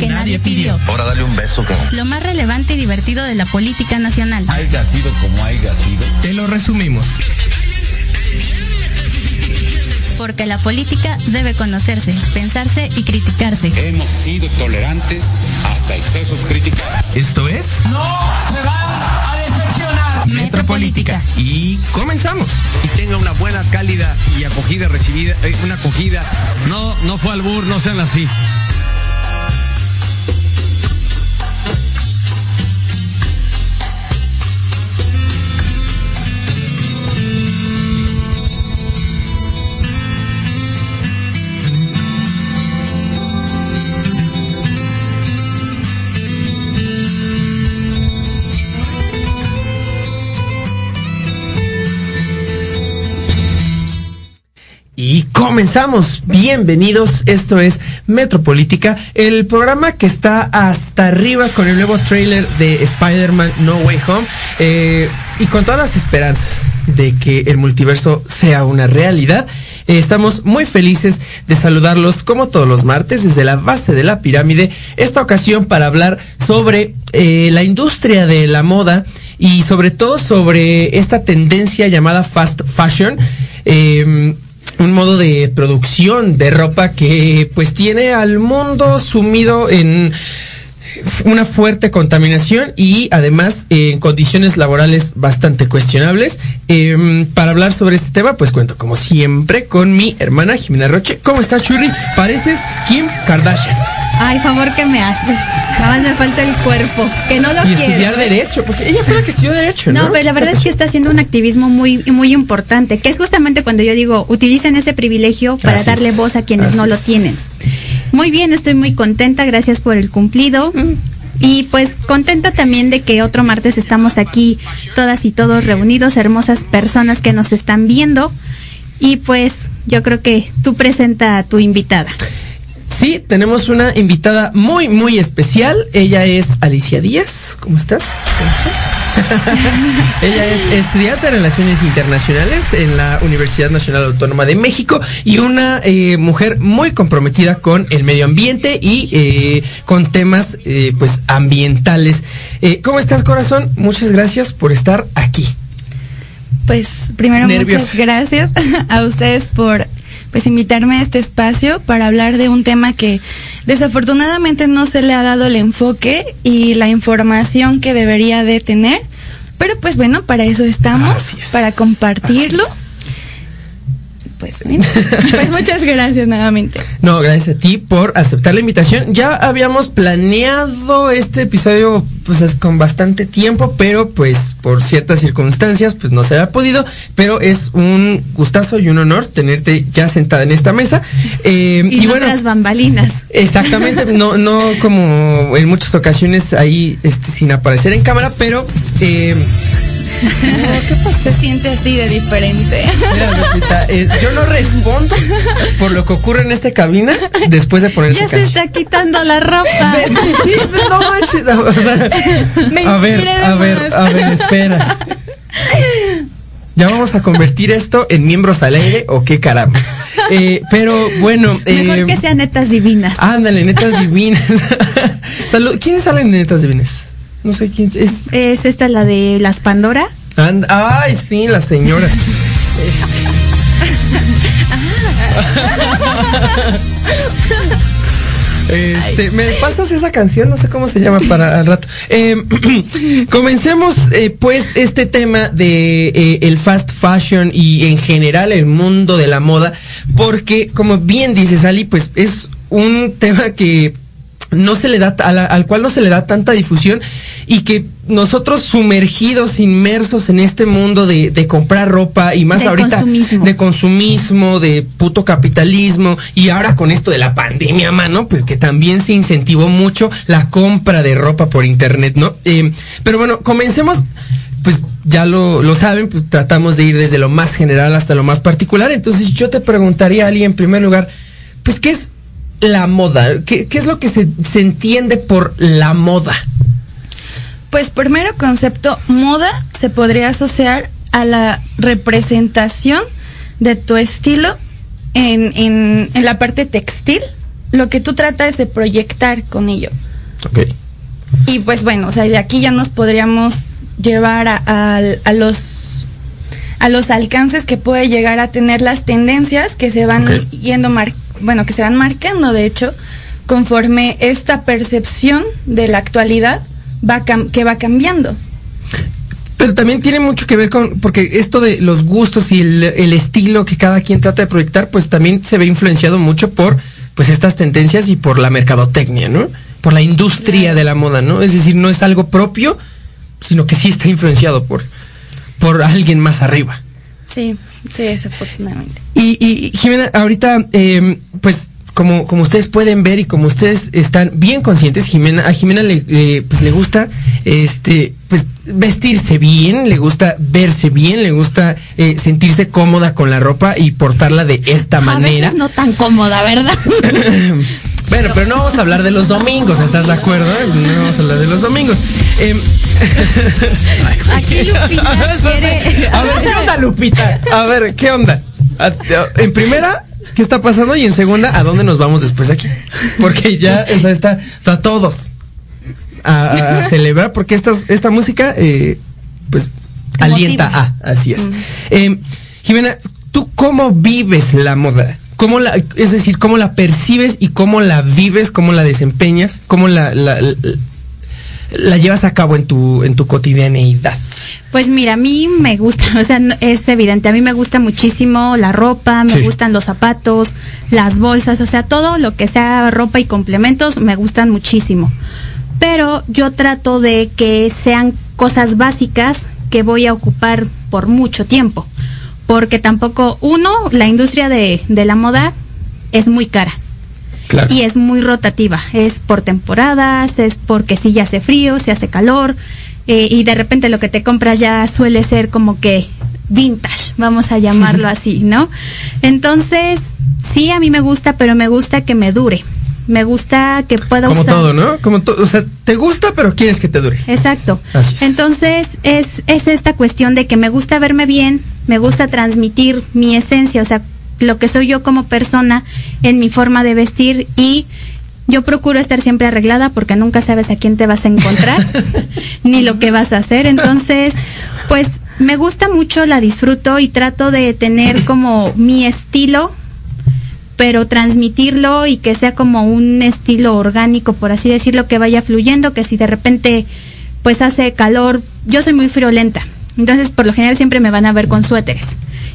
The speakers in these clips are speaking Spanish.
Que, nadie pidió. Ahora dale un beso, cabrón. Lo más relevante y divertido de la política nacional. Haiga sido como haiga sido. Te lo resumimos. Porque la política debe conocerse, pensarse y criticarse. Hemos sido tolerantes hasta excesos críticos. Esto es No se van a decepcionar. Metropolítica. Y comenzamos. y tenga una buena, cálida y acogida recibida, eh, una acogida. No, no fue albur, no sean así. Comenzamos. Bienvenidos. Esto es Metropolítica, el programa que está hasta arriba con el nuevo trailer de Spider-Man No Way Home eh, y con todas las esperanzas de que el multiverso sea una realidad. Eh, estamos muy felices de saludarlos como todos los martes desde la base de la pirámide. Esta ocasión para hablar sobre eh, la industria de la moda y sobre todo sobre esta tendencia llamada fast fashion. Un modo de producción de ropa que pues tiene al mundo sumido en una fuerte contaminación y además en condiciones laborales bastante cuestionables. Eh, para hablar sobre este tema, pues cuento como siempre con mi hermana Jimena Roche. ¿Cómo estás, Churri? Pareces Kim Kardashian. Ay, favor que me haces. Nada más me falta el cuerpo, que no lo y quiero. estudiar Derecho, porque ella fue la que estudió Derecho, ¿no? No, pero la verdad es que está haciendo un activismo muy muy importante, que es justamente cuando yo digo, utilicen ese privilegio para Así darle es, voz a quienes así no lo tienen. Muy bien, estoy muy contenta, gracias por el cumplido. Y pues contenta también de que otro martes estamos aquí todas y todos reunidos, hermosas personas que nos están viendo. Y pues yo creo que tú presenta a tu invitada. Sí, tenemos una invitada muy, muy especial. Ella es Alicia Díaz. ¿Cómo estás? Ella es estudiante de Relaciones Internacionales en la Universidad Nacional Autónoma de México y una eh, mujer muy comprometida con el medio ambiente y eh, con temas eh, pues ambientales. Eh, ¿Cómo estás, corazón? Muchas gracias por estar aquí. Pues primero muchas gracias a ustedes por pues invitarme a este espacio para hablar de un tema que desafortunadamente no se le ha dado el enfoque y la información que debería de tener, pero pues bueno, para eso estamos, para compartirlo. Pues pues muchas gracias nuevamente. No, gracias a ti por aceptar la invitación. Ya habíamos planeado este episodio pues es con bastante tiempo, pero pues por ciertas circunstancias pues no se había podido, pero es un gustazo y un honor tenerte ya sentada en esta mesa. Eh, Y, no tras bambalinas. Exactamente, no, no como en muchas ocasiones ahí este, sin aparecer en cámara, pero eh, Se siente así de diferente. mira, Rosita, eh, yo no respondo por lo que ocurre en esta cabina después de poner Ya se está quitando la ropa. Sí, no manches, o sea, Me a ver, a ver, a ver, espera. Ya vamos a convertir esto en miembros al aire o qué caramba. Eh, pero bueno, Mejor eh, que sean netas divinas. ándale, netas divinas. Salud. ¿Quiénes salen en netas divinas? No sé quién es. Es esta la de las Pandora. And- ay, sí, la señora. Este, me pasas esa canción, no sé cómo se llama para al rato. Eh, comencemos eh, pues este tema de eh, el fast fashion y en general el mundo de la moda, porque como bien dices Ali, pues es un tema que no se le da a la- al cual no se le da tanta difusión y que nosotros sumergidos, inmersos en este mundo de, de comprar ropa y más De ahorita consumismo. de consumismo, de puto capitalismo y ahora con esto de la pandemia, mano, pues que también se incentivó mucho la compra de ropa por internet, ¿no? Eh, pero bueno, comencemos pues ya lo, lo saben, pues tratamos de ir desde lo más general hasta lo más particular. Entonces yo te preguntaría, Ali, en primer lugar, pues, ¿qué es la moda? ¿Qué, qué es lo que se, se entiende por la moda? Pues primero concepto moda se podría asociar a la representación de tu estilo en, en, en la parte textil, lo que tú tratas de proyectar con ello. Ok. Y pues bueno, o sea, de aquí ya nos podríamos llevar a, a- a los a los alcances que puede llegar a tener las tendencias que se van yendo mar bueno, que se van marcando de hecho conforme esta percepción de la actualidad va que va cambiando. Pero también tiene mucho que ver con, porque esto de los gustos y el, el estilo que cada quien trata de proyectar, pues también se ve influenciado mucho por, pues estas tendencias y por la mercadotecnia, ¿no? Por la industria de la moda, ¿no? Es decir, no es algo propio, sino que sí está influenciado por, por alguien más arriba. Sí, sí, desafortunadamente. Y, y Jimena, ahorita, eh, pues como, como ustedes pueden ver y como ustedes están bien conscientes, Jimena, a Jimena le, eh, pues, le gusta este, pues, vestirse bien, le gusta verse bien, le gusta eh, sentirse cómoda con la ropa y portarla de esta A manera. veces no tan cómoda, ¿verdad? Bueno, pero no vamos a hablar de los domingos, ¿estás de acuerdo? No vamos a hablar de los domingos. Em, Aquí Lupita quiere. A ver, ¿qué onda, Lupita? A ver, ¿qué onda? En primera, ¿qué está pasando? Y en segunda, ¿a dónde nos vamos después de aquí? Porque ya o sea, está, está todos a, celebrar, porque esta, esta música, eh, pues, alienta a, así es. Em, Jimena, ¿tú cómo vives la moda? ¿Cómo la, es decir, cómo la percibes y cómo la vives, cómo la desempeñas, cómo la, la, la- la llevas a cabo en tu, en tu cotidianeidad? Pues mira, a mí me gusta, o sea, es evidente, a mí me gusta muchísimo la ropa, me Sí. gustan los zapatos, las bolsas, o sea, todo lo que sea ropa y complementos me gustan muchísimo. Pero yo trato de que sean cosas básicas que voy a ocupar por mucho tiempo. Porque tampoco, uno, la industria de, de la moda es muy cara. Claro. Y es muy rotativa, es por temporadas, es porque si ya hace frío, si hace calor, eh, y de repente lo que te compras ya suele ser como que vintage, vamos a llamarlo así, ¿no? Entonces, sí, a mí me gusta, pero me gusta que me dure. Me gusta que pueda Como usar. todo, ¿no? Como todo, o sea, te gusta, pero quieres que te dure. Exacto. Así es. Entonces, es, es esta cuestión de que me gusta verme bien, me gusta transmitir mi esencia, o sea, lo que soy yo como persona en mi forma de vestir y yo procuro estar siempre arreglada porque nunca sabes a quién te vas a encontrar ni lo que vas a hacer. Entonces, pues me gusta mucho, la disfruto y trato de tener como mi estilo pero transmitirlo y que sea como un estilo orgánico, por así decirlo, que vaya fluyendo, que si de repente pues hace calor, yo soy muy friolenta, entonces por lo general siempre me van a ver con suéteres.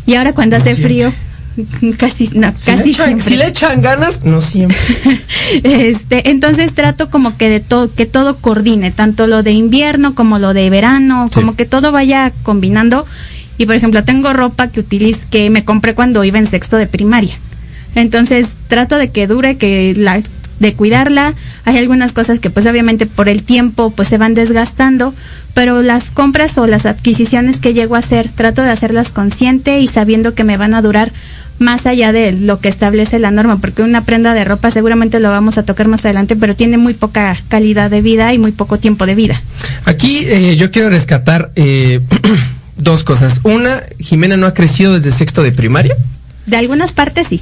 Y ahora cuando hace frío, casi, no, Si, le casi echan, siempre. si le echan ganas, no siempre. Este, entonces trato como que de todo, que todo coordine, tanto lo de invierno como lo de verano, Sí. como que todo vaya combinando. Y por ejemplo, tengo ropa que utilizo, que me compré cuando iba en sexto de primaria. Entonces trato de que dure, que la, de cuidarla. Hay algunas cosas que pues obviamente por el tiempo pues se van desgastando, pero las compras o las adquisiciones que llego a hacer, trato de hacerlas consciente y sabiendo que me van a durar más allá de lo que establece la norma, porque una prenda de ropa seguramente lo vamos a tocar más adelante, pero tiene muy poca calidad de vida y muy poco tiempo de vida. Aquí eh, yo quiero rescatar eh, dos cosas. Una, Jimena no ha crecido desde sexto de primaria. De algunas partes sí.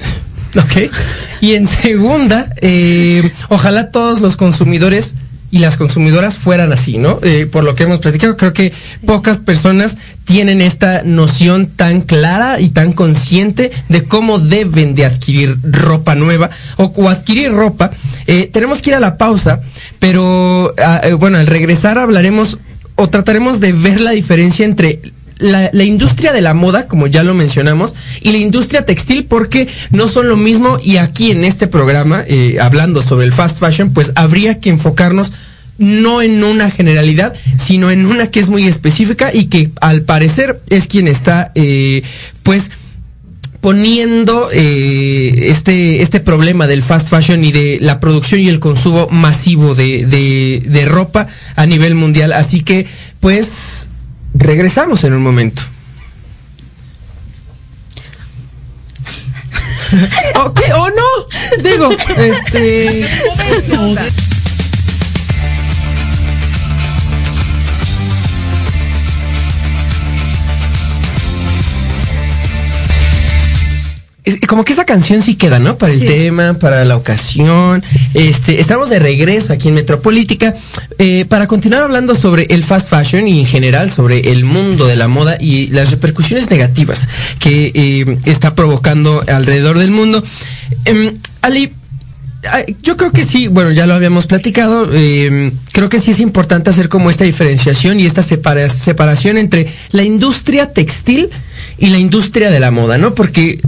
Ok. Y en segunda, eh, ojalá todos los consumidores y las consumidoras fueran así, ¿no? Eh, por lo que hemos platicado, creo que pocas personas tienen esta noción tan clara y tan consciente de cómo deben de adquirir ropa nueva o, o adquirir ropa. Eh, tenemos que ir a la pausa, pero ah, bueno, al regresar hablaremos o trataremos de ver la diferencia entre la, industria de la moda, como ya lo mencionamos, y la industria textil, porque no son lo mismo. Y aquí en este programa, eh, hablando sobre el fast fashion, pues habría que enfocarnos no en una generalidad, sino en una que es muy específica y que al parecer es quien está, eh, pues, poniendo eh, este este problema del fast fashion y de la producción y el consumo masivo de, de, de ropa a nivel mundial. Así que, pues, regresamos en un momento. ¿Ok o no? Digo, este... Es- como que esa canción sí queda, ¿no? Para el tema, para la ocasión. Este, estamos de regreso aquí en Metropolítica eh, para continuar hablando sobre el fast fashion y en general sobre el mundo de la moda y las repercusiones negativas que eh, está provocando alrededor del mundo. Em, Ali, ah, yo creo que sí, bueno, ya lo habíamos platicado, eh, creo que sí es importante hacer como esta diferenciación y esta separa- separación entre la industria textil y la industria de la moda, ¿no? Porque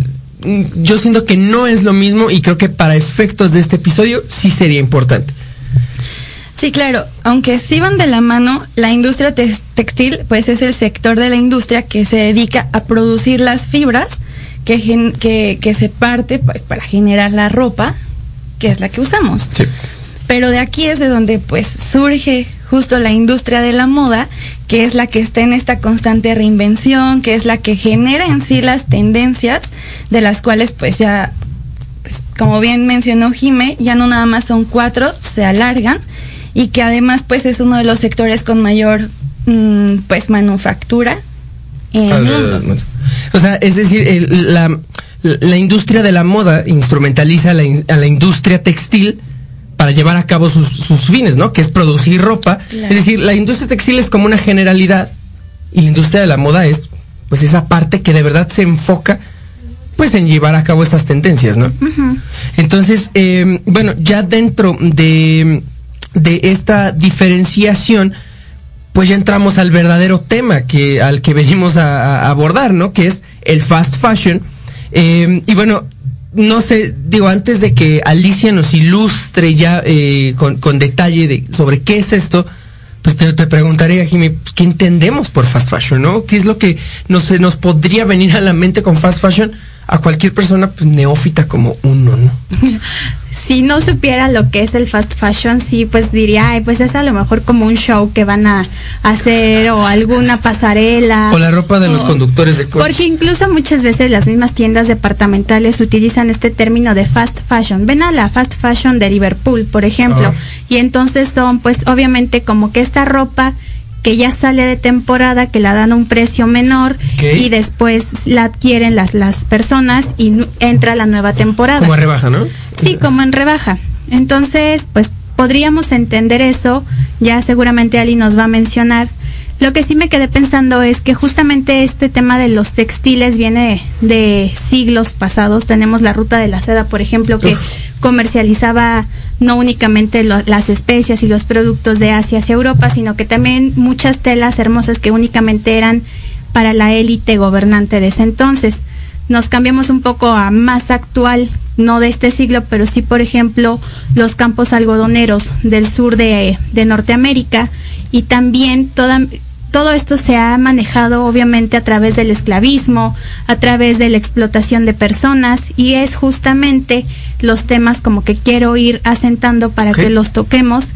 yo siento que no es lo mismo y creo que para efectos de este episodio sí sería importante. Sí, claro, aunque sí van de la mano, la industria textil pues es el sector de la industria que se dedica a producir las fibras que, gen- que, que se parte pues, para generar la ropa, que es la que usamos. Sí. Pero de aquí es de donde pues surge justo la industria de la moda, que es la que está en esta constante reinvención, que es la que genera en sí las tendencias, de las cuales pues ya, pues, como bien mencionó Jime, ya no nada más son cuatro, se alargan, y que además pues es uno de los sectores con mayor mm, pues manufactura en el mundo. O sea, es decir, el- la, la industria de la moda instrumentaliza a la, a la industria textil para llevar a cabo sus, sus fines, ¿no? Que es producir ropa. Claro. Es decir, la industria textil es como una generalidad y la industria de la moda es pues esa parte que de verdad se enfoca pues en llevar a cabo estas tendencias, ¿no? Entonces, eh, bueno, ya dentro de, de esta diferenciación, pues ya entramos al verdadero tema que al que venimos a, a abordar, ¿no? Que es el fast fashion. Eh, y bueno, no sé, digo, antes de que Alicia nos ilustre ya eh, con, con detalle de, sobre qué es esto, pues te, te preguntaría, Jimmy, ¿qué entendemos por fast fashion, no? ¿Qué es lo que nos, se nos podría venir a la mente con fast fashion a cualquier persona pues, neófita como uno, ¿no? Si no supiera lo que es el fast fashion, sí, pues diría, ay, pues es a lo mejor como un show que van a hacer o alguna pasarela. O la ropa de los conductores de coches. Porque incluso muchas veces las mismas tiendas departamentales utilizan este término de fast fashion. Ven a la fast fashion de Liverpool, por ejemplo. Ah. Y entonces son, pues, obviamente como que esta ropa que ya sale de temporada, que la dan a un precio menor y después la adquieren las, las personas y entra la nueva temporada. Como a rebaja, ¿no? Sí, como en rebaja. Entonces, pues podríamos entender eso, ya seguramente Ali nos va a mencionar. Lo que sí me quedé pensando es que justamente este tema de los textiles viene de siglos pasados. Tenemos la ruta de la seda, por ejemplo, que Uf. comercializaba no únicamente lo- las especias y los productos de Asia hacia Europa, sino que también muchas telas hermosas que únicamente eran para la élite gobernante de ese entonces. Nos cambiamos un poco a más actual, no de este siglo, pero sí, por ejemplo, los campos algodoneros del sur de, de Norteamérica y también toda, todo esto se ha manejado obviamente a través del esclavismo, a través de la explotación de personas y es justamente los temas como que quiero ir asentando para que los toquemos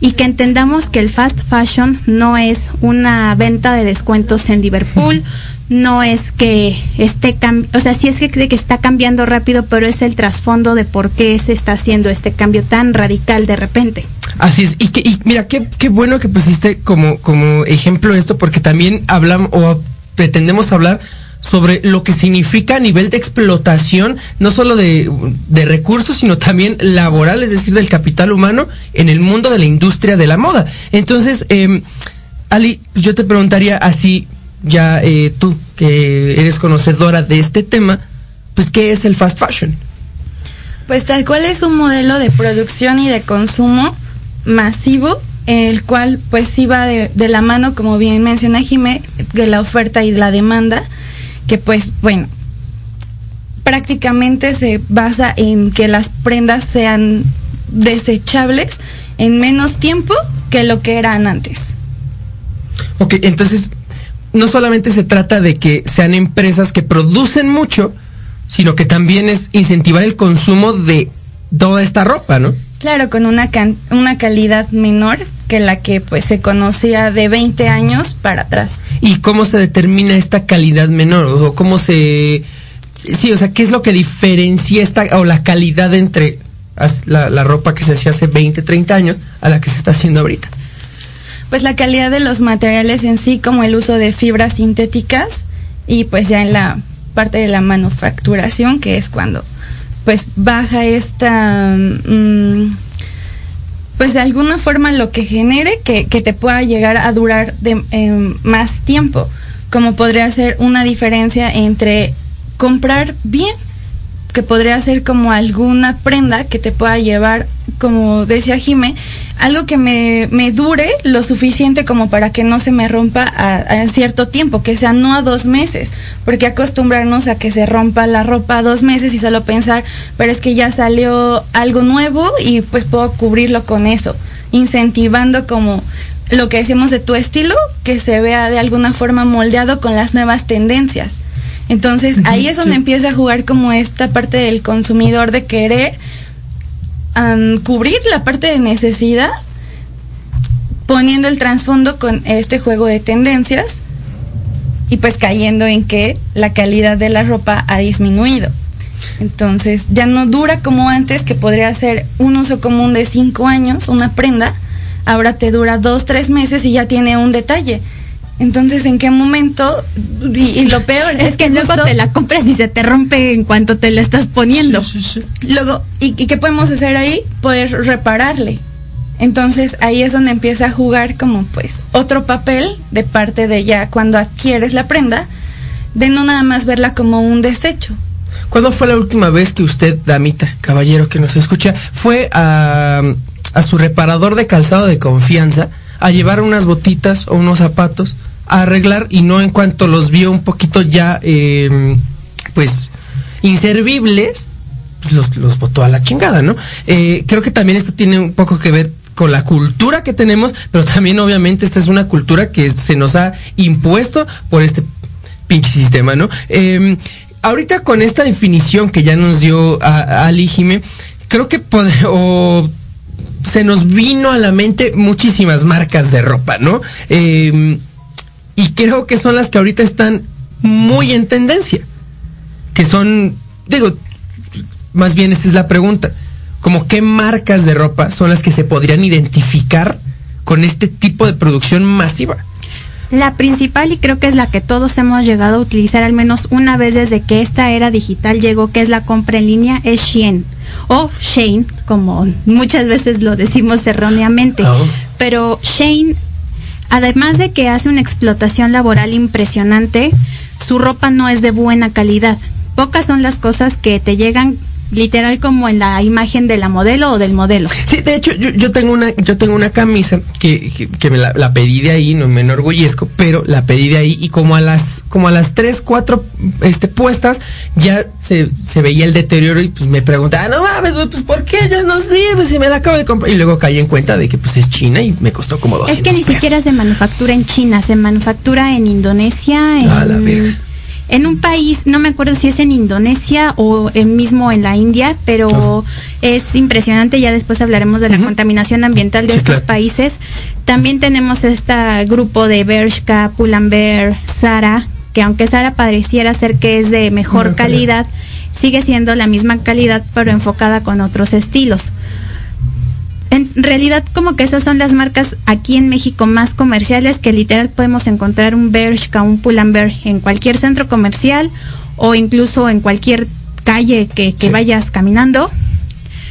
y que entendamos que el fast fashion no es una venta de descuentos en Liverpool, no es que esté o sea, sí es que, que está cambiando rápido, pero es el trasfondo de por qué se está haciendo este cambio tan radical de repente. Así es, y, que, y mira, qué, qué bueno que pusiste como, como ejemplo esto, porque también hablamos o pretendemos hablar sobre lo que significa a nivel de explotación, no solo de, de recursos, sino también laboral, es decir, del capital humano en el mundo de la industria de la moda. Entonces, eh, Ali, yo te preguntaría así, ya eh, tú, que eres conocedora de este tema, pues, ¿qué es el fast fashion? Pues tal cual es un modelo de producción y de consumo masivo, el cual pues va de, de la mano, como bien menciona Jimé, de la oferta y la demanda, que pues bueno, prácticamente se basa en que las prendas sean desechables en menos tiempo que lo que eran antes. Ok, entonces no solamente se trata de que sean empresas que producen mucho, sino que también es incentivar el consumo de toda esta ropa, ¿no? Claro, con una, can- una calidad menor que la que pues se conocía de 20 años para atrás. ¿Y cómo se determina esta calidad menor? O cómo se... Sí, o sea, ¿qué es lo que diferencia esta o la calidad entre la, la ropa que se hacía hace 20, 30 años a la que se está haciendo ahorita? Pues la calidad de los materiales en sí, como el uso de fibras sintéticas y pues ya en la parte de la manufacturación, que es cuando pues baja esta mm, pues de alguna forma lo que genere que, que te pueda llegar a durar de, eh, más tiempo, como podría ser una diferencia entre comprar bien, que podría ser como alguna prenda que te pueda llevar, como decía Jime, algo que me, me dure lo suficiente como para que no se me rompa a, a, cierto tiempo, que sea no a dos meses, porque acostumbrarnos a que se rompa la ropa a dos meses y solo pensar, pero es que ya salió algo nuevo y pues puedo cubrirlo con eso, incentivando como lo que decimos de tu estilo, que se vea de alguna forma moldeado con las nuevas tendencias. Entonces ahí es donde sí. empieza a jugar como esta parte del consumidor de querer cubrir la parte de necesidad poniendo el trasfondo con este juego de tendencias y pues cayendo en que la calidad de la ropa ha disminuido. Entonces ya no dura como antes, que podría ser un uso común de cinco años, una prenda, ahora te dura dos, tres meses y ya tiene un detalle. Entonces, ¿en qué momento? Y, y lo peor es, es que, que luego justo... te la compras y se te rompe en cuanto te la estás poniendo. Sí, sí, sí. Luego, ¿y, ¿y, qué podemos hacer ahí? Poder repararle. Entonces, ahí es donde empieza a jugar como pues otro papel de parte de ya cuando adquieres la prenda, de no nada más verla como un desecho. ¿Cuándo fue la última vez que usted, damita, caballero que nos escucha, fue a, a su reparador de calzado de confianza a llevar unas botitas o unos zapatos? A arreglar y no en cuanto los vio un poquito ya, eh, pues, inservibles, pues los, los botó a la chingada, ¿no? Eh, creo que también esto tiene un poco que ver con la cultura que tenemos, pero también obviamente esta es una cultura que se nos ha impuesto por este pinche sistema, ¿no? Eh, ahorita con esta definición que ya nos dio a, a Jime, creo que o se nos vino a la mente muchísimas marcas de ropa, ¿no? Eh, y creo que son las que ahorita están muy en tendencia. Que son, digo, más bien esta es la pregunta, como qué marcas de ropa son las que se podrían identificar con este tipo de producción masiva. La principal y creo que es la que todos hemos llegado a utilizar al menos una vez desde que esta era digital llegó, que es la compra en línea, es Shein o Shane, como muchas veces lo decimos erróneamente. Oh. Pero Shane además de que hace una explotación laboral impresionante, su ropa no es de buena calidad. Pocas son las cosas que te llegan literal como en la imagen de la modelo o del modelo. Sí, de hecho yo, yo tengo una yo tengo una camisa que, que, que me la, la, pedí de ahí, no me enorgullezco, pero la pedí de ahí y como a las como a las tres, cuatro este puestas ya se, se veía el deterioro y pues me preguntaba, no mames, pues ¿por qué ya no sirve si me la acabo de comprar? Y luego caí en cuenta de que pues es China y me costó como 200 Es que ni pesos. siquiera se manufactura en China, se manufactura en Indonesia, en A la verga en un país, no me acuerdo si es en Indonesia o en mismo en la India, pero oh. es impresionante, ya después hablaremos de la uh -huh. contaminación ambiental de sí, estos claro. países. También tenemos este grupo de Bershka, Pull&Bear, Zara, que aunque Zara pareciera ser que es de mejor calidad, sigue siendo la misma calidad pero enfocada con otros estilos realidad como que esas son las marcas aquí en México más comerciales que literal podemos encontrar un Bershka, un Pull&Bear en cualquier centro comercial o incluso en cualquier calle que, que sí. vayas caminando.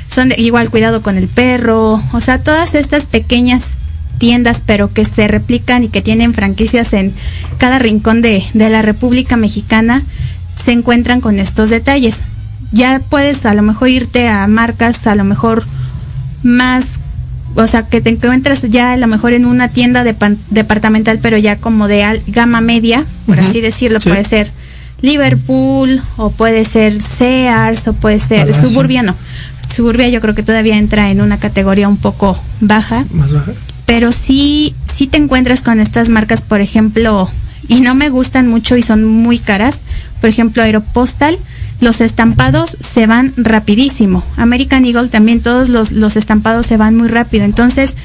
Son de, igual cuidado con el perro, o sea, todas estas pequeñas tiendas pero que se replican y que tienen franquicias en cada rincón de, de la República Mexicana se encuentran con estos detalles. Ya puedes a lo mejor irte a marcas, a lo mejor más o sea que te encuentras ya a lo mejor en una tienda de departamental pero ya como de al, gama media por uh -huh. así decirlo sí. puede ser Liverpool o puede ser Sears o puede ser ah, Suburbia sí. no Suburbia yo creo que todavía entra en una categoría un poco baja más baja pero sí sí te encuentras con estas marcas por ejemplo y no me gustan mucho y son muy caras por ejemplo Aeropostal los estampados se van rapidísimo. American Eagle también todos los, los estampados se van muy rápido. Entonces,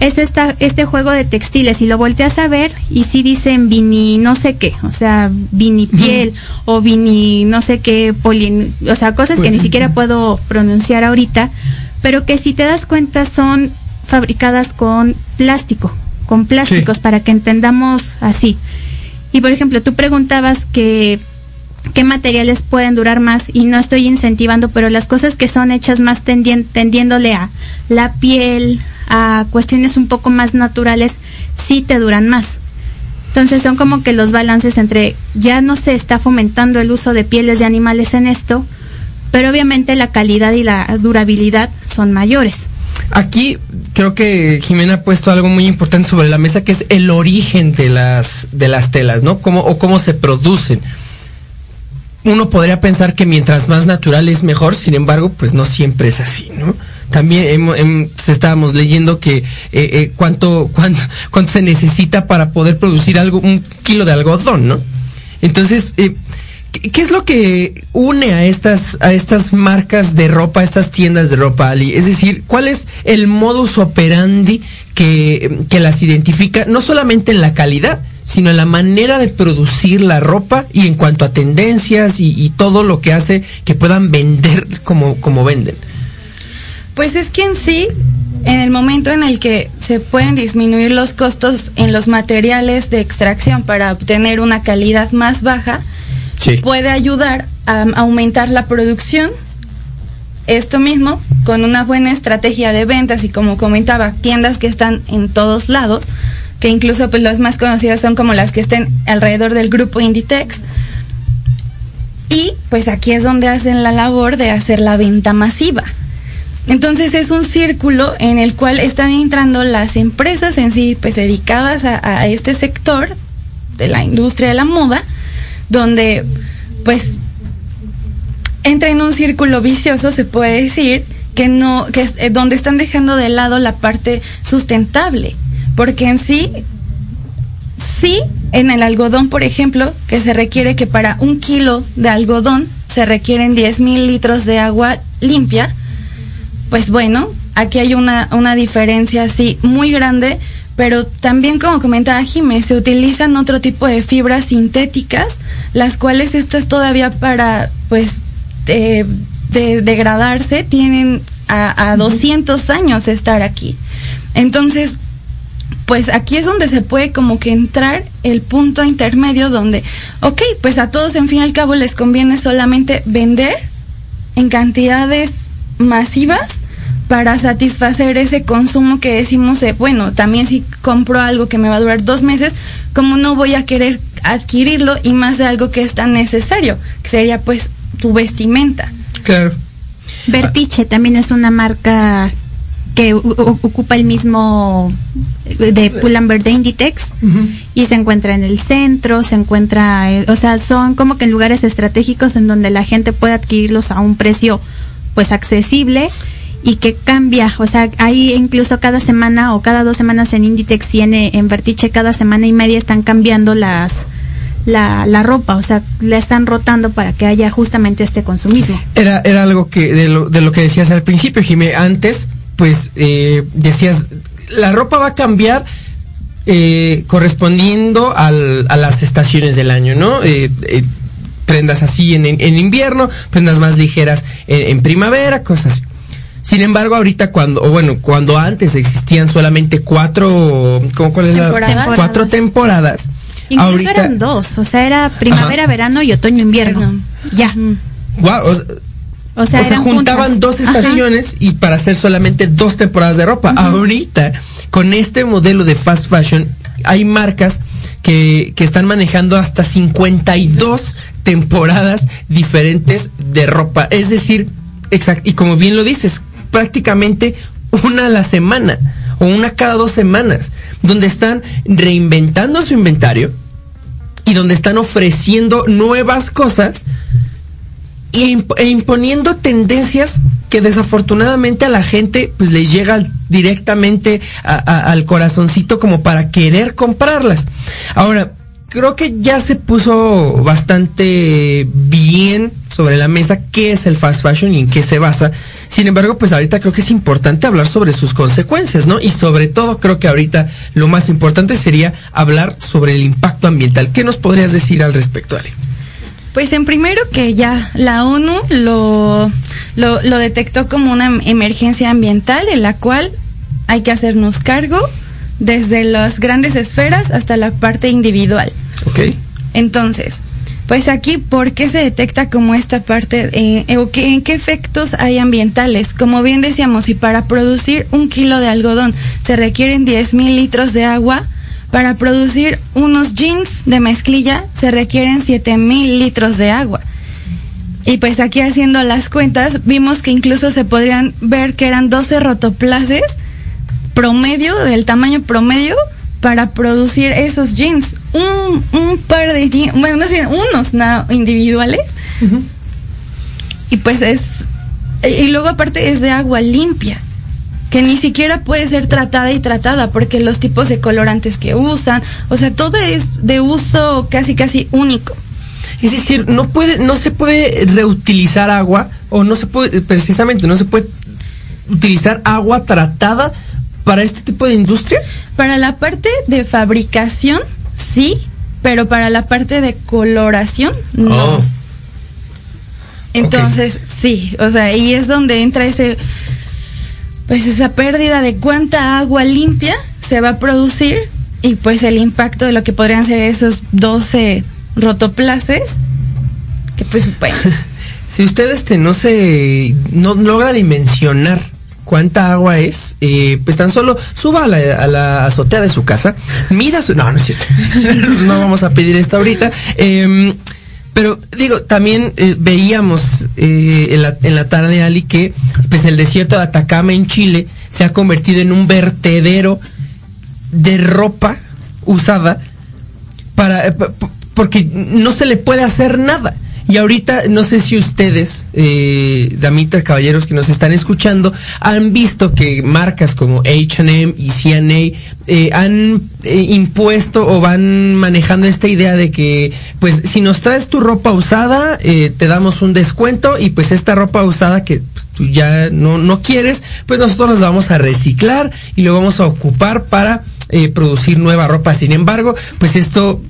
es esta, este juego de textiles y lo volteas a ver y si sí dicen vini no sé qué, o sea, vini piel o vini no sé qué, poli, o sea, cosas que ni siquiera puedo pronunciar ahorita, pero que si te das cuenta son fabricadas con plástico, con plásticos sí. para que entendamos así. Y por ejemplo, tú preguntabas que qué materiales pueden durar más y no estoy incentivando, pero las cosas que son hechas más tendien- tendiéndole a la piel, a cuestiones un poco más naturales, sí te duran más. Entonces son como que los balances entre ya no se está fomentando el uso de pieles de animales en esto, pero obviamente la calidad y la durabilidad son mayores. Aquí creo que Jimena ha puesto algo muy importante sobre la mesa que es el origen de las de las telas, ¿no? Cómo o cómo se producen. Uno podría pensar que mientras más natural es mejor, sin embargo, pues no siempre es así, ¿no? También hemos- hem- estábamos leyendo que eh, eh, cuánto, cuánto cuánto se necesita para poder producir algo un kilo de algodón, ¿no? Entonces, eh, ¿qué, qué es lo que une a estas a estas marcas de ropa, a estas tiendas de ropa, Ali? Es decir, ¿cuál es el modus operandi que, que las identifica, no solamente en la calidad, sino en la manera de producir la ropa y en cuanto a tendencias y, y todo lo que hace que puedan vender como, como venden? Pues es que en sí, en el momento en el que se pueden disminuir los costos en los materiales de extracción para obtener una calidad más baja, Sí. puede ayudar a aumentar la producción. Esto mismo, con una buena estrategia de ventas y como comentaba, tiendas que están en todos lados, que incluso pues las más conocidas son como las que estén alrededor del grupo Inditex. Y pues aquí es donde hacen la labor de hacer la venta masiva. Entonces es un círculo en el cual están entrando las empresas en sí, pues dedicadas a, este sector de la industria de la moda, donde pues entra en un círculo vicioso, se puede decir, que no, que es eh, donde están dejando de lado la parte sustentable, porque en sí, sí, en el algodón, por ejemplo, que se requiere que para un kilo de algodón se requieren 10 mil litros de agua limpia, pues bueno, aquí hay una, una diferencia así muy grande, pero también como comentaba Jiménez, se utilizan otro tipo de fibras sintéticas, las cuales estas todavía para pues de, de degradarse tienen a, a 200 años estar aquí. Entonces, pues aquí es donde se puede como que entrar el punto intermedio donde, ok, pues a todos en fin y al cabo les conviene solamente vender en cantidades masivas para satisfacer ese consumo que decimos de, bueno, también si compro algo que me va a durar dos meses, como no voy a querer adquirirlo y más de algo que es tan necesario, que sería pues tu vestimenta. Claro. Vertiche también es una marca que ocupa el mismo de Pull&Bear de Inditex y se encuentra en el centro, se encuentra, eh, o sea, son como que en lugares estratégicos en donde la gente puede adquirirlos a un precio pues accesible y que cambia, o sea, hay incluso cada semana o cada dos semanas en Inditex y en, en Vertiche cada semana y media están cambiando las la, la ropa, o sea, la están rotando para que haya justamente este consumismo. Era, era algo que de lo, de lo que decías al principio, Jimé. Antes, pues eh, decías, la ropa va a cambiar eh, correspondiendo al, a las estaciones del año, ¿no? Eh, eh, prendas así en, en, invierno, prendas más ligeras en, en primavera, cosas así. Sin embargo, ahorita cuando, o bueno, cuando antes existían solamente cuatro, ¿cómo cuál es la? Temporadas. Cuatro temporadas. Incluso ahorita, eran dos, o sea, era primavera, Ajá. verano y otoño, invierno. Perdón. Ya. guau, o- O sea, o sea, eran juntaban juntas. dos Ajá. estaciones y para hacer solamente dos temporadas de ropa. Ahorita, con este modelo de fast fashion, hay marcas que, que están manejando hasta 52 temporadas diferentes de ropa. Es decir, exact, y como bien lo dices, prácticamente una a la semana o una cada dos semanas, donde están reinventando su inventario y donde están ofreciendo nuevas cosas e imponiendo tendencias que desafortunadamente a la gente pues le llega directamente a- al corazoncito como para querer comprarlas. Ahora, creo que ya se puso bastante bien sobre la mesa qué es el fast fashion y en qué se basa. Sin embargo, pues ahorita creo que es importante hablar sobre sus consecuencias, ¿no? Y sobre todo creo que ahorita lo más importante sería hablar sobre el impacto ambiental. ¿Qué nos podrías decir al respecto, Ale? Pues en primero que ya la ONU lo, lo, lo detectó como una emergencia ambiental de la cual hay que hacernos cargo desde las grandes esferas hasta la parte individual. ¿Ok? Entonces, Pues aquí, ¿por qué se detecta como esta parte, eh, o qué, en qué efectos hay ambientales? Como bien decíamos, si para producir un kilo de algodón se requieren 10 mil litros de agua, para producir unos jeans de mezclilla se requieren 7 mil litros de agua. Y pues aquí haciendo las cuentas, vimos que incluso se podrían ver que eran 12 rotoplaces promedio, del tamaño promedio, para producir esos jeans. Un, un par de jeans, bueno, unos nada, individuales. Y pues es. Y luego aparte es de agua limpia, que ni siquiera puede ser tratada y tratada, porque los tipos de colorantes que usan, o sea, todo es de uso casi casi único. Es decir, no puede, no se puede reutilizar agua, o no se puede, precisamente, no se puede utilizar agua tratada para este tipo de industria. Para la parte de fabricación, sí, pero para la parte de coloración, no. Oh. Entonces, sí, o sea, y es donde entra ese, pues esa pérdida de cuánta agua limpia se va a producir y pues el impacto de lo que podrían ser esos 12 rotoplaces, que pues bueno. Si usted este no se no logra dimensionar cuánta agua es, eh, pues tan solo suba a la, a la azotea de su casa, mida su... No, no es cierto. no vamos a pedir esto ahorita. Pero digo, también eh, veíamos eh, en, la, en la tarde, Ali, que pues el desierto de Atacama en Chile se ha convertido en un vertedero de ropa usada para eh, porque no se le puede hacer nada. Y ahorita no sé si ustedes, eh, damitas, caballeros que nos están escuchando, han visto que marcas como H&M y C&A eh, han eh, impuesto o van manejando esta idea de que, pues, si nos traes tu ropa usada, eh, te damos un descuento y pues esta ropa usada que pues, tú ya no, no quieres, pues nosotros la vamos a reciclar y lo vamos a ocupar para eh, producir nueva ropa. Sin embargo, pues esto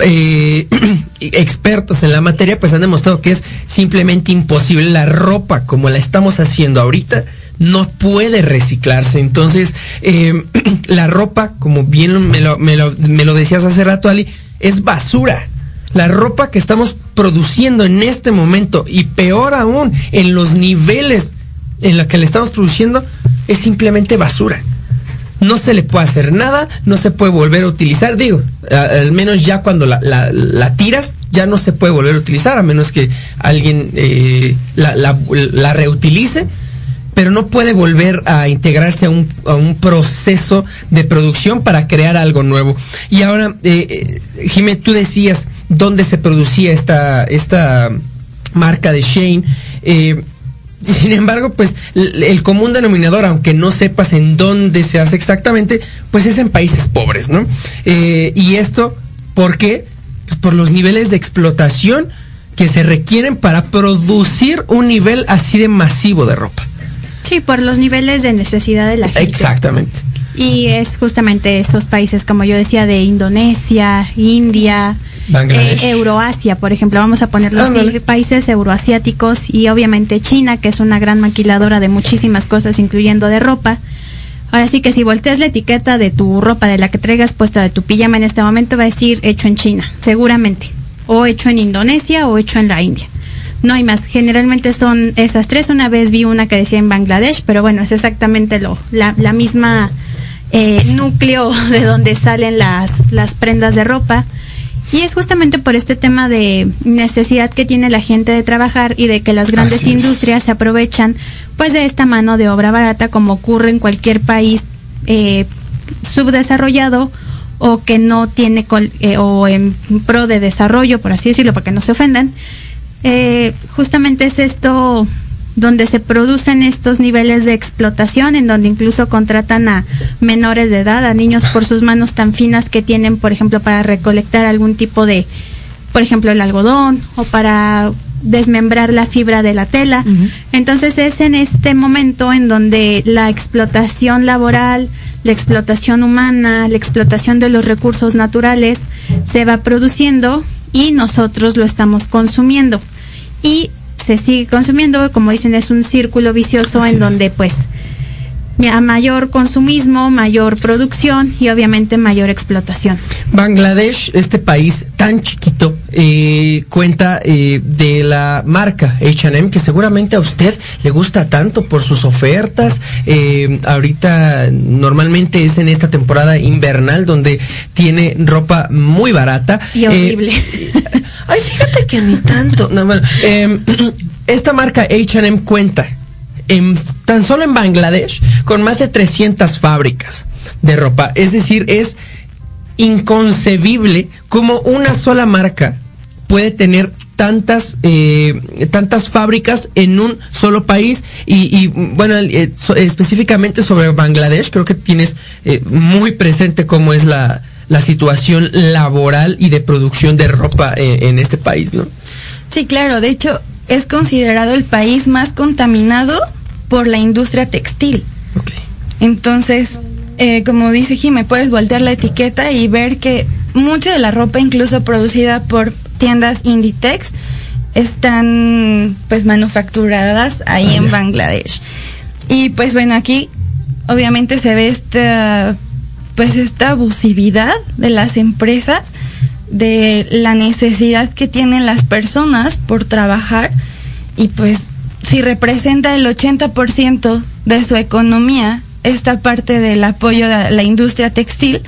eh, expertos en la materia pues han demostrado que es simplemente imposible. La ropa como la estamos haciendo ahorita no puede reciclarse. Entonces eh, la ropa como bien me lo, decías hace rato Ali es basura. La ropa que estamos produciendo en este momento y peor aún en los niveles en los que le estamos produciendo es simplemente basura no se le puede hacer nada, no se puede volver a utilizar, digo, al menos ya cuando la, la- tiras, ya no se puede volver a utilizar, a menos que alguien eh, la, la- reutilice, pero no puede volver a integrarse a un, a un proceso de producción para crear algo nuevo. Y ahora, eh, eh, Jimé, tú decías dónde se producía esta, esta marca de Shane. eh, sin embargo, pues el común denominador, aunque no sepas en dónde se hace exactamente, pues es en países pobres, ¿no? Eh, y esto, ¿por qué? Pues por los niveles de explotación que se requieren para producir un nivel así de masivo de ropa. Sí, por los niveles de necesidad de la gente. Exactamente. Y es justamente estos países, como yo decía, de Indonesia, India. Eh, Euroasia, por ejemplo, vamos a ponerlo así, países euroasiáticos y obviamente China, que es una gran maquiladora de muchísimas cosas, incluyendo de ropa. Ahora sí que si volteas la etiqueta de tu ropa, de la que traigas puesta de tu pijama en este momento, va a decir hecho en China, seguramente. O hecho en Indonesia o hecho en la India. No hay más. Generalmente son esas tres. Una vez vi una que decía en Bangladesh, pero bueno, es exactamente lo, la, la misma eh, núcleo de donde salen las, las prendas de ropa. Y es justamente por este tema de necesidad que tiene la gente de trabajar y de que las grandes Así es. industrias se aprovechan pues de esta mano de obra barata como ocurre en cualquier país eh, subdesarrollado o que no tiene col- eh, o en pro de desarrollo, por así decirlo, para que no se ofendan. Eh, justamente es esto donde se producen estos niveles de explotación, en donde incluso contratan a menores de edad, a niños por sus manos tan finas que tienen, por ejemplo, para recolectar algún tipo de, por ejemplo, el algodón o para desmembrar la fibra de la tela. Entonces es en este momento en donde la explotación laboral, la explotación humana, la explotación de los recursos naturales se va produciendo y nosotros lo estamos consumiendo. Y se sigue consumiendo, como dicen, es un círculo vicioso Así en es. donde pues a mayor consumismo, mayor producción y obviamente mayor explotación. Bangladesh, este país tan chiquito, eh, cuenta eh, de la marca H&M que seguramente a usted le gusta tanto por sus ofertas. Eh, ahorita normalmente es en esta temporada invernal donde tiene ropa muy barata. Y horrible. ay, fíjate que ni tanto. No, bueno, em, esta marca H&M cuenta en, tan solo en Bangladesh con más de 300 fábricas de ropa. Es decir, es inconcebible cómo una sola marca puede tener tantas eh, tantas fábricas en un solo país. Y, y bueno eh, específicamente sobre Bangladesh creo que tienes eh, muy presente cómo es la, la situación laboral y de producción de ropa en este país no sí claro. De hecho es considerado el país más contaminado por la industria textil. Okay. Entonces, eh, como dice Jimé, puedes voltear la etiqueta y ver que mucha de la ropa, incluso producida por tiendas Inditex, están pues manufacturadas ahí ah, en Bangladesh. Y pues bueno, aquí obviamente se ve esta pues esta abusividad de las empresas de la necesidad que tienen las personas por trabajar y pues si representa el 80% de su economía esta parte del apoyo a la industria textil,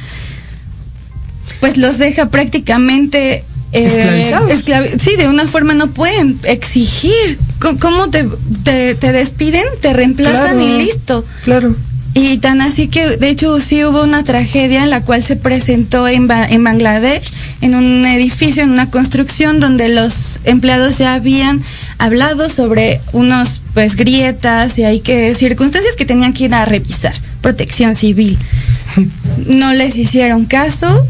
pues los deja prácticamente eh, esclavizados. Esclavi sí, de una forma no pueden exigir. ¿Cómo te, te, te despiden? Te reemplazan claro, y listo. Claro. Y tan así que, de hecho, sí hubo una tragedia en la cual se presentó en, ba en Bangladesh, en un edificio, en una construcción, donde los empleados ya habían hablado sobre unos, pues, grietas y hay que, circunstancias que tenían que ir a revisar, protección civil. No les hicieron caso,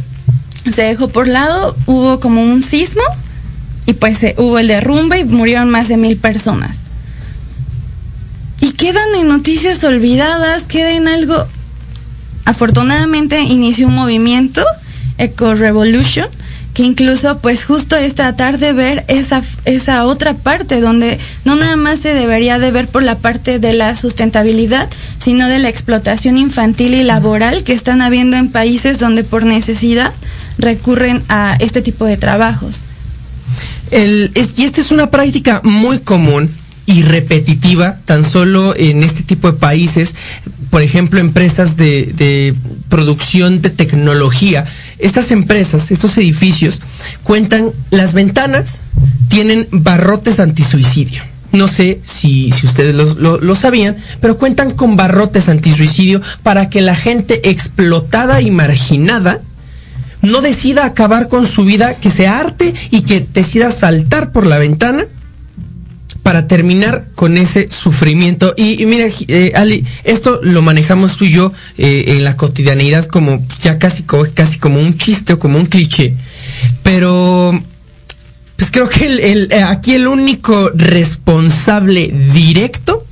se dejó por lado, hubo como un sismo y pues eh, hubo el derrumbe y murieron más de mil personas quedan en noticias olvidadas, queda en algo. Afortunadamente inició un movimiento, Eco Revolution, que incluso pues justo es tratar de ver esa, esa otra parte donde no nada más se debería de ver por la parte de la sustentabilidad, sino de la explotación infantil y laboral que están habiendo en países donde por necesidad recurren a este tipo de trabajos. El, es, y esta es una práctica muy común y repetitiva tan solo en este tipo de países, por ejemplo, empresas de, producción de tecnología. Estas empresas, estos edificios, cuentan las ventanas, tienen barrotes antisuicidio. No sé si, si ustedes lo, lo, lo, sabían, pero cuentan con barrotes antisuicidio para que la gente explotada y marginada no decida acabar con su vida, que se arte y que decida saltar por la ventana para terminar con ese sufrimiento. Y, y mira, eh, Ali, esto lo manejamos tú y yo eh, en la cotidianidad como ya casi, casi como un chiste o como un cliché. Pero, pues creo que el, el, eh, aquí el único responsable directo.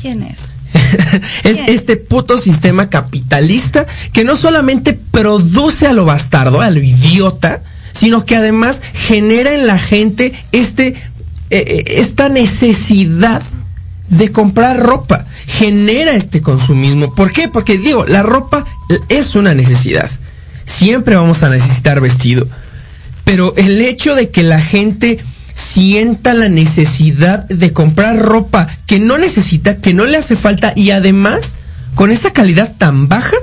¿Quién es? es ¿Quién? este puto sistema capitalista que no solamente produce a lo bastardo, a lo idiota, sino que además genera en la gente este eh, esta necesidad de comprar ropa genera este consumismo. ¿Por qué? Porque digo, la ropa es una necesidad. Siempre vamos a necesitar vestido. Pero el hecho de que la gente sienta la necesidad de comprar ropa que no necesita, que no le hace falta y además con esa calidad tan baja,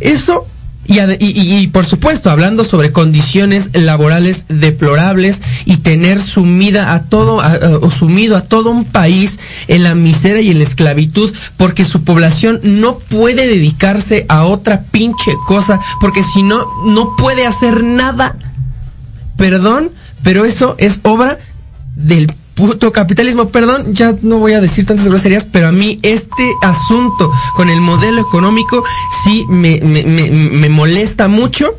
eso y, y, por supuesto, hablando sobre condiciones laborales deplorables y tener sumida a todo, a, o sumido a todo un país en la miseria y en la esclavitud, porque su población no puede dedicarse a otra pinche cosa, porque si no, no puede hacer nada. Perdón, pero eso es obra del puto capitalismo. Perdón, ya no voy a decir tantas groserías, pero a mí este asunto con el modelo económico sí me, me, me, me molesta mucho.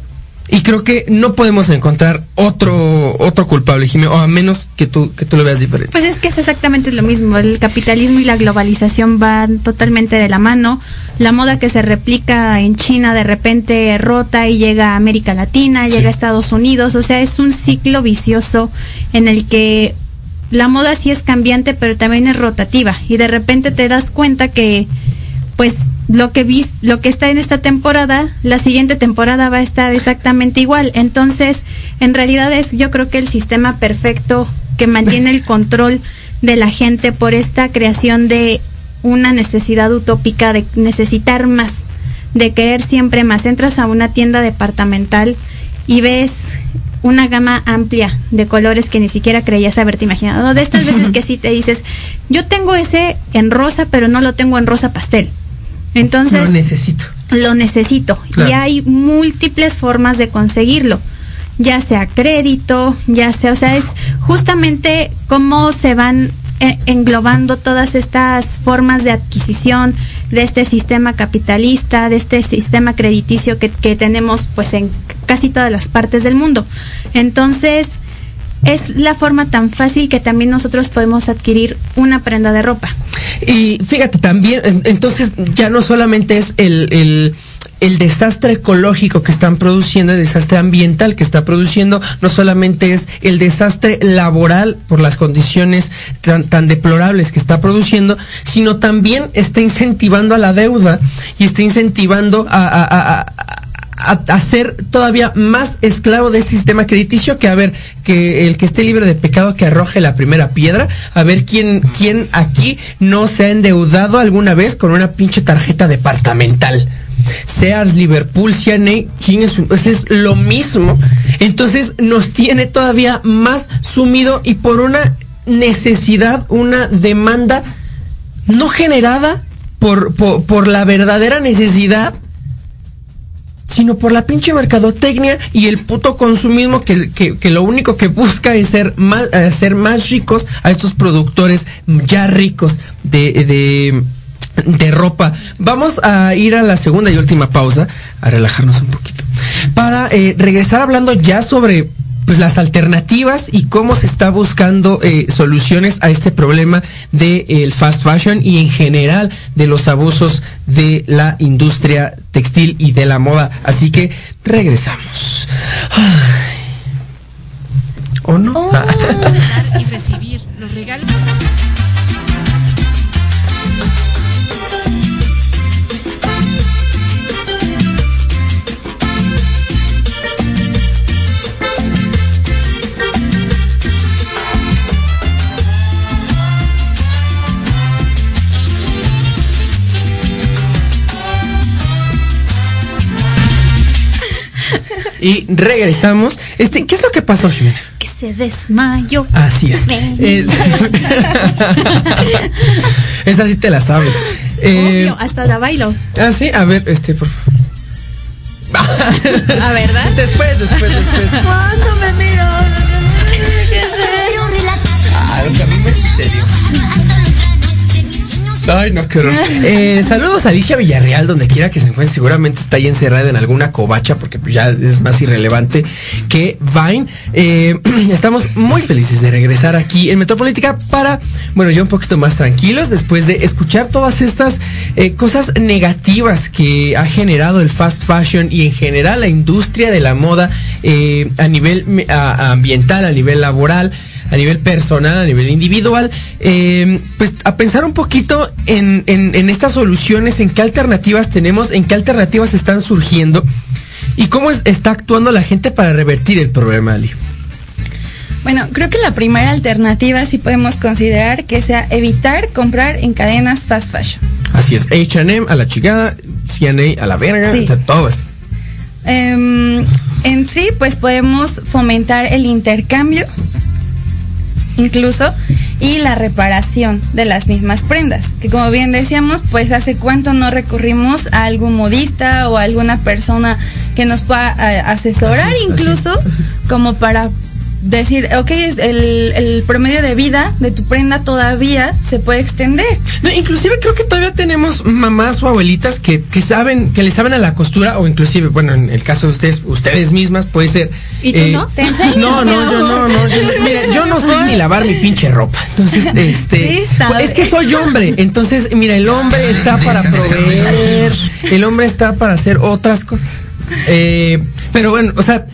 Y creo que no podemos encontrar otro otro culpable, Jimé, o a menos que tú que tú lo veas diferente. Pues es que es exactamente lo mismo. El capitalismo y la globalización van totalmente de la mano. La moda que se replica en China de repente rota y llega a América Latina, llega a Estados Unidos. O sea, es un ciclo vicioso en el que la moda sí es cambiante, pero también es rotativa. Y de repente te das cuenta que pues lo que vis, lo que está en esta temporada, la siguiente temporada va a estar exactamente igual. Entonces, en realidad es yo creo que el sistema perfecto que mantiene el control de la gente por esta creación de una necesidad utópica de necesitar más, de querer siempre más. Entras a una tienda departamental y ves una gama amplia de colores que ni siquiera creías haberte imaginado. De estas veces que sí te dices, yo tengo ese en rosa, pero no lo tengo en rosa pastel. Entonces... Lo necesito. Lo necesito. Claro. Y hay múltiples formas de conseguirlo. Ya sea crédito, ya sea, o sea, es justamente cómo se van eh, englobando todas estas formas de adquisición de este sistema capitalista, de este sistema crediticio que, que tenemos pues en casi todas las partes del mundo. Entonces, es la forma tan fácil que también nosotros podemos adquirir una prenda de ropa. Y fíjate, también, en- entonces ya no solamente es el, el, el desastre ecológico que están produciendo, el desastre ambiental que está produciendo, no solamente es el desastre laboral por las condiciones tan, tan deplorables que está produciendo, sino también está incentivando a la deuda y está incentivando a- a- a, ser todavía más esclavo de ese sistema crediticio que a ver que el que esté libre de pecado que arroje la primera piedra a ver quién quién aquí no se ha endeudado alguna vez con una pinche tarjeta departamental Sears, Liverpool, CNA, chingue su- pues es lo mismo. Entonces nos tiene todavía más sumido y por una necesidad, una demanda no generada por, por, por la verdadera necesidad sino por la pinche mercadotecnia y el puto consumismo que, que, que lo único que busca es ser más, hacer más ricos a estos productores ya ricos de, de, de ropa. Vamos a ir a la segunda y última pausa, a relajarnos un poquito, para eh, regresar hablando ya sobre pues las alternativas y cómo se está buscando eh, soluciones a este problema del el fast fashion y en general de los abusos de la industria textil y de la moda. Así que regresamos. ¿O no? Y regresamos. Este, ¿qué es lo que pasó, Jimena? Que se desmayó. Así es. Eh, esa sí te la sabes. Eh, Obvio, hasta la bailo. ah, sí, a ver, este, por favor. ¿A verdad? Después, después, después. Cuando me miro. Ah, lo que a mí me sucedió. Ay, no, qué. Eh, saludos a Alicia Villarreal, donde quiera que se encuentre. Seguramente está ahí encerrada en alguna covacha, porque ya es más irrelevante que Vine. Eh, estamos muy felices de regresar aquí en Metropolítica para, bueno, ya un poquito más tranquilos después de escuchar todas estas eh, cosas negativas que ha generado el fast fashion y en general la industria de la moda eh, a nivel ambiental, a nivel laboral a nivel personal, a nivel individual, eh, pues a pensar un poquito en, en, en estas soluciones, en qué alternativas tenemos, en qué alternativas están surgiendo y cómo es- está actuando la gente para revertir el problema, Ali. Bueno, creo que la primera alternativa sí podemos considerar que sea evitar comprar en cadenas fast fashion. Así es, H&M a la chingada, CNA a la verga, Sí. o sea, todo eso. Em, en sí, pues podemos fomentar el intercambio, incluso, y la reparación de las mismas prendas. Que como bien decíamos, pues hace cuánto no recurrimos a algún modista o a alguna persona que nos pueda eh, asesorar, Así es, así es, incluso, así es. como para decir, ok, el, el promedio de vida de tu prenda todavía se puede extender. No, inclusive creo que todavía tenemos mamás o abuelitas que, que saben, que le saben a la costura, o inclusive, bueno, en el caso de ustedes, ustedes mismas, puede ser. ¿Y tú no? ¿Te? No, no, yo no, no. Yo, mira, yo no sé ni lavar mi pinche ropa. Entonces, este. Sí, pues, es que soy hombre. Entonces, mira, el hombre está para proveer. El hombre está para hacer otras cosas. Eh, pero bueno, o sea,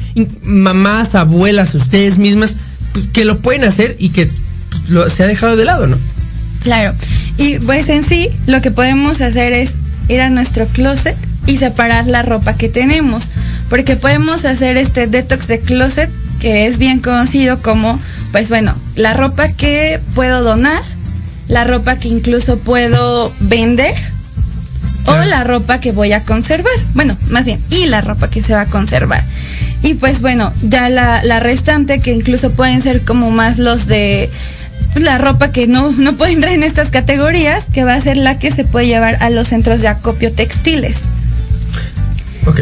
mamás, abuelas, ustedes mismas, pues, que lo pueden hacer y que pues, lo, se ha dejado de lado, ¿no? Claro. Y pues en sí, lo que podemos hacer es ir a nuestro closet y separar la ropa que tenemos, porque podemos hacer este detox de closet que es bien conocido como, pues bueno, la ropa que puedo donar, la ropa que incluso puedo vender o la ropa que voy a conservar. Bueno, más bien, y la ropa que se va a conservar. Y pues bueno, ya la, la restante que incluso pueden ser como más los de la ropa que no, no puede entrar en estas categorías, que va a ser la que se puede llevar a los centros de acopio textiles. Ok.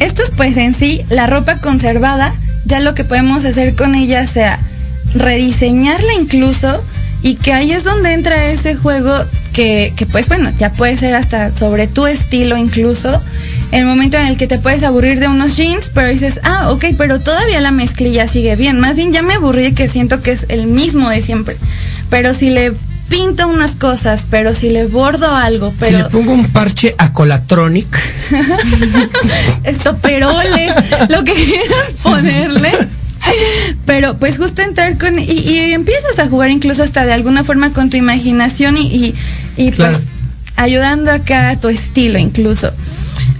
Esto es pues en sí la ropa conservada, ya lo que podemos hacer con ella sea rediseñarla incluso y que ahí es donde entra ese juego que, que pues bueno, ya puede ser hasta sobre tu estilo incluso. El momento en el que te puedes aburrir de unos jeans, pero dices, ah, ok, pero todavía la mezclilla sigue bien. Más bien ya me aburrí que siento que es el mismo de siempre. Pero si le pinto unas cosas, pero si le bordo algo, pero... Si le pongo un parche a Colatronic. Estoperoles, lo que quieras ponerle. Pero pues justo entrar con... Y, y, empiezas a jugar incluso hasta de alguna forma con tu imaginación y, y, y Claro. pues ayudando acá a tu estilo incluso.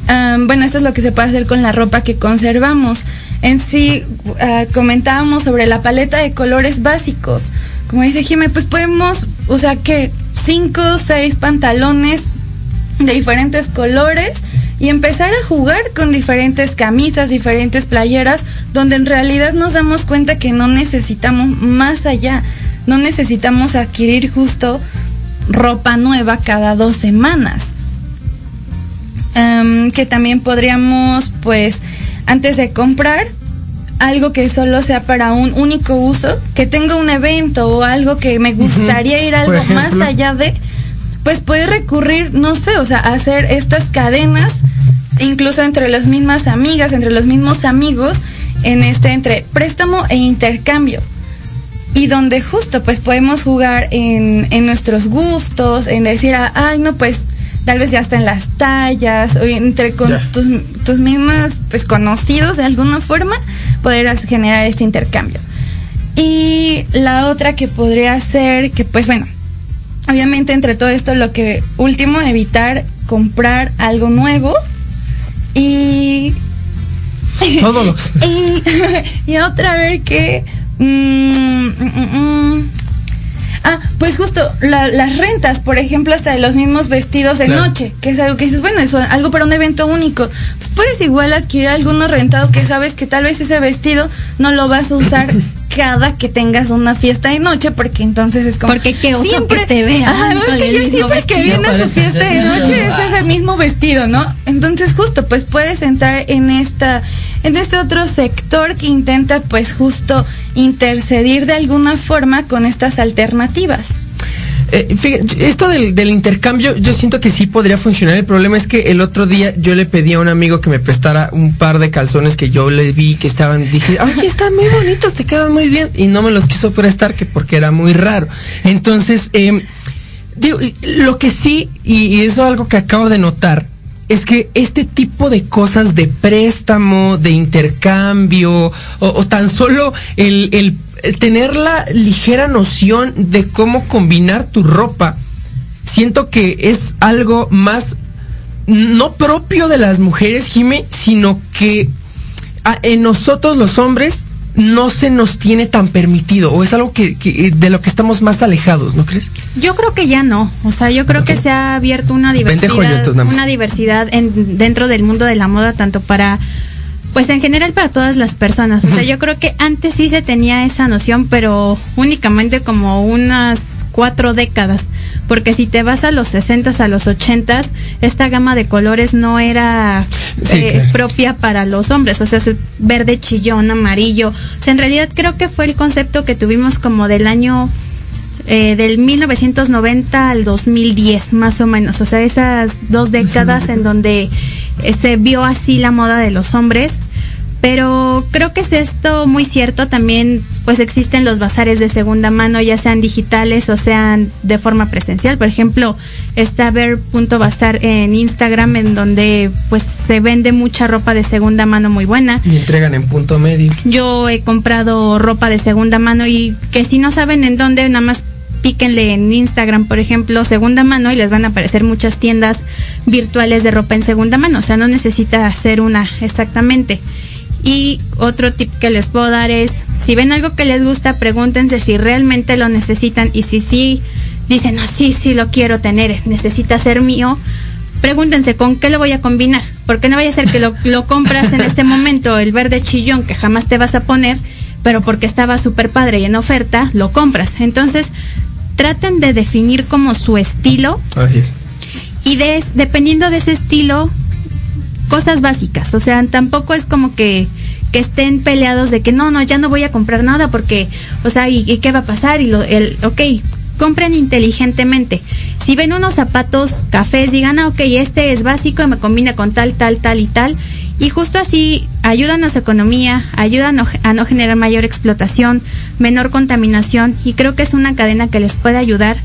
Bueno, esto es lo que se puede hacer con la ropa que conservamos. En sí, ah, comentábamos sobre la paleta de colores básicos. Como dice Jimé, pues podemos, o sea, que cinco seis pantalones de diferentes colores y empezar a jugar con diferentes camisas, diferentes playeras, donde en realidad nos damos cuenta que no necesitamos más allá, no necesitamos adquirir justo ropa nueva cada dos semanas. Em, que también podríamos, pues, antes de comprar, algo que solo sea para un único uso, que tenga un evento o algo que me gustaría ir algo más allá de, pues puede recurrir, no sé, o sea, hacer estas cadenas, incluso entre las mismas amigas, entre los mismos amigos, en este entre préstamo e intercambio. Y donde justo pues podemos jugar en, en nuestros gustos, en decir, ah, ay, no, pues tal vez ya está en las tallas, o entre con tus, tus mismas pues conocidos de alguna forma, poder as- generar este intercambio. Y la otra que podría ser, que pues bueno, obviamente entre todo esto lo que último, evitar comprar algo nuevo y Todos los. y, y otra vez que mm, mm, mm. Ah pues justo la- las rentas por ejemplo hasta de los mismos vestidos de Claro. noche que es algo que dices bueno eso algo para un evento único pues puedes igual adquirir alguno rentado que sabes que tal vez ese vestido no lo vas a usar cada que tengas una fiesta de noche porque entonces es como Porque qué oso que te vean Ajá, no, es con que el yo siempre que viene a su fiesta de noche es ese mismo vestido, ¿no? Entonces justo pues puedes entrar en esta en este otro sector que intenta pues justo intercedir de alguna forma con estas alternativas. Eh, fíjate, esto del, del intercambio, yo siento que sí podría funcionar. El problema es que el otro día yo le pedí a un amigo que me prestara un par de calzones que yo le vi que estaban, dije, oye, están muy bonitos, te quedan muy bien. Y no me los quiso prestar que porque era muy raro. Entonces, eh, digo, lo que sí, y, y eso es algo que acabo de notar, es que este tipo de cosas de préstamo, de intercambio, o, tan solo el, el- tener la ligera noción de cómo combinar tu ropa, siento que es algo más no propio de las mujeres, Jime, sino que a- en nosotros los hombres no se nos tiene tan permitido, o es algo que, que- de lo que estamos más alejados, ¿no crees? Yo creo que ya no, o sea, yo creo que se ha abierto una yo, diversidad, una diversidad en, dentro del mundo de la moda, tanto para, pues en general para todas las personas. O sea, yo creo que antes sí se tenía esa noción, pero únicamente como unas cuatro décadas, porque si te vas a los 60 a los 80 esta gama de colores no era Sí, eh, claro. propia para los hombres, o sea, es verde chillón, amarillo. O sea, en realidad creo que fue el concepto que tuvimos como del año eh, del 1990 al 2010, más o menos. O sea, esas dos décadas en donde se vio así la moda de los hombres. Pero creo que es esto muy cierto. También, pues existen los bazares de segunda mano, ya sean digitales o sean de forma presencial. Por ejemplo, está ver.bazar en Instagram, en donde pues se vende mucha ropa de segunda mano muy buena. Y entregan en punto medio. Yo he comprado ropa de segunda mano y que si no saben en dónde, nada más píquenle en Instagram, por ejemplo, segunda mano y les van a aparecer muchas tiendas virtuales de ropa en segunda mano. O sea, no necesita hacer una exactamente. Y otro tip que les puedo dar es, si ven algo que les gusta, pregúntense si realmente lo necesitan y si sí dicen, no, sí, sí lo quiero tener, necesita ser mío, pregúntense con qué lo voy a combinar, porque no vaya a ser que lo, lo compras en este momento, el verde chillón que jamás te vas a poner, pero porque estaba súper padre y en oferta, lo compras. Entonces, traten de definir como su estilo. Así es. Y de, dependiendo de ese estilo, cosas básicas. O sea, tampoco es como que, que estén peleados de que no, no, ya no voy a comprar nada porque, o sea, ¿y, y qué va a pasar? Y lo, el, ok, compren inteligentemente. Si ven unos zapatos cafés, digan, ah, ok, este es básico y me combina con tal, tal, tal y tal. Y justo así ayudan a su economía, ayudan a no generar mayor explotación, menor contaminación y creo que es una cadena que les puede ayudar.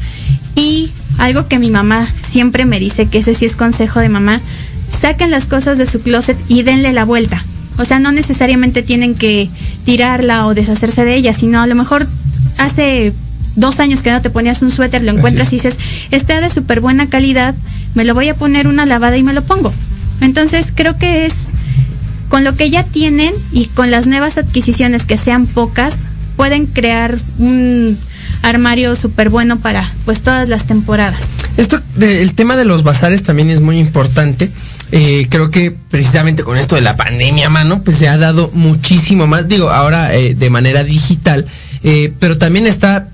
Y algo que mi mamá siempre me dice, que ese sí es consejo de mamá, saquen las cosas de su closet y denle la vuelta. O sea, no necesariamente tienen que tirarla o deshacerse de ella, sino a lo mejor hace dos años que no te ponías un suéter, lo encuentras y dices, está de súper buena calidad, me lo voy a poner una lavada y me lo pongo. Entonces creo que es con lo que ya tienen y con las nuevas adquisiciones que sean pocas, pueden crear un armario súper bueno para pues todas las temporadas. Esto, de, el tema de los bazares también es muy importante. Eh, creo que precisamente con esto de la pandemia, mano, pues se ha dado muchísimo más, digo, ahora eh, de manera digital, eh, pero también está,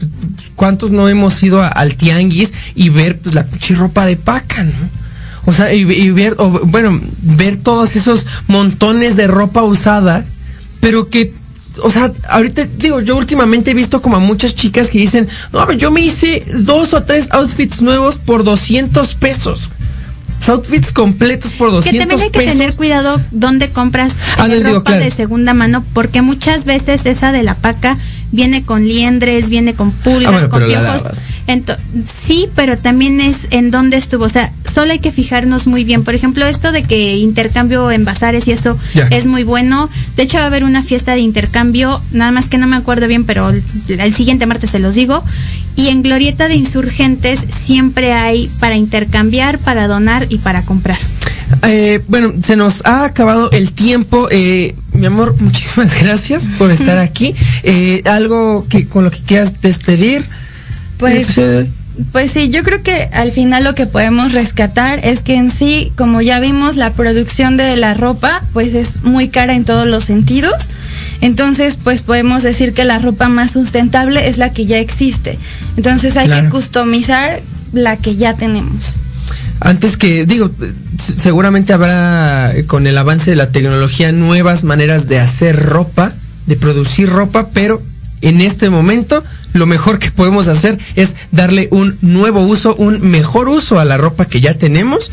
¿cuántos no hemos ido al tianguis y ver pues, la ropa de paca, ¿no? O sea, y, y ver, o, bueno, ver todos esos montones de ropa usada, pero que o sea, ahorita digo, yo últimamente he visto como a muchas chicas que dicen, no, yo me hice dos o tres outfits nuevos por 200 pesos. Outfits completos por 200 Que también hay que pesos. tener cuidado dónde compras Ah, no, digo, ropa claro. de segunda mano, porque muchas veces esa de la paca viene con liendres, viene con pulgas, Ah, bueno, con piojos. sí, pero también es en dónde estuvo. O sea, solo hay que fijarnos muy bien. Por ejemplo, esto de que intercambio en bazares y eso es muy bueno. De hecho, va a haber una fiesta de intercambio, nada más que no me acuerdo bien, pero el, el siguiente martes se los digo. Y en Glorieta de Insurgentes siempre hay para intercambiar, para donar y para comprar. Eh, bueno, se nos ha acabado el tiempo. Eh, mi amor, muchísimas gracias por estar aquí. Eh, algo que con lo que quieras despedir. Pues, pues sí, yo creo que al final lo que podemos rescatar es que en sí, como ya vimos, la producción de la ropa, pues es muy cara en todos los sentidos. Entonces, pues podemos decir que la ropa más sustentable es la que ya existe. Entonces hay Claro. que customizar la que ya tenemos. Antes que, digo, seguramente habrá eh, con el avance de la tecnología nuevas maneras de hacer ropa, de producir ropa, pero en este momento lo mejor que podemos hacer es darle un nuevo uso, un mejor uso a la ropa que ya tenemos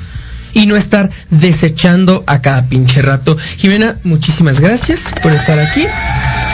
y no estar desechando a cada pinche rato. Jimena, muchísimas gracias por estar aquí.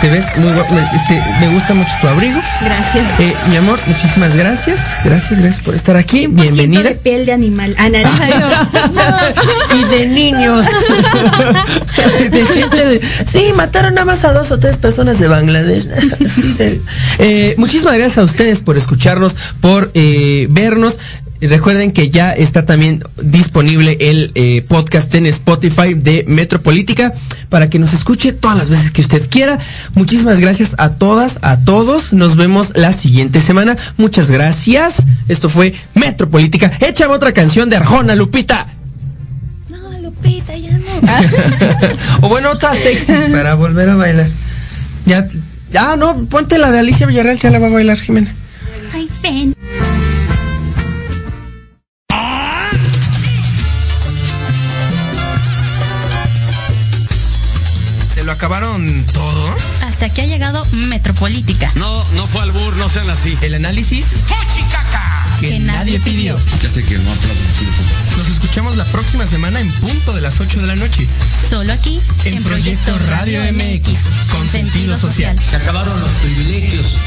Te ves muy guapa, me, este, me gusta mucho tu abrigo. Gracias. Eh, mi amor, muchísimas gracias. Gracias, gracias por estar aquí. 100% Bienvenida. de piel de animal. Ah, no, y de niños. de gente de. Sí, mataron nada más a dos o tres personas de Bangladesh. Sí, de- Eh, muchísimas gracias a ustedes por escucharnos, por eh, vernos. Recuerden que ya está también disponible el eh, podcast en Spotify de Metropolítica para que nos escuche todas las veces que usted quiera. Muchísimas gracias a todas, a todos. Nos vemos la siguiente semana. Muchas gracias. Esto fue Metropolítica. Échame otra canción de Arjona, Lupita. No, Lupita, ya no. o bueno, otra sexy para volver a bailar. Ya. Ah, no, ponte la de Alicia Villarreal, ya la va a bailar Jimena. Ay, ven. Acabaron todo? Hasta aquí ha llegado Metropolítica. No, no fue albur, no sean así. El análisis que, Que nadie pidió. Ya sé que no aplaudo. Nos escuchamos la próxima semana en punto de las 8 de la noche. Solo aquí En Proyecto Radio MX, con sentido social. Se acabaron los privilegios.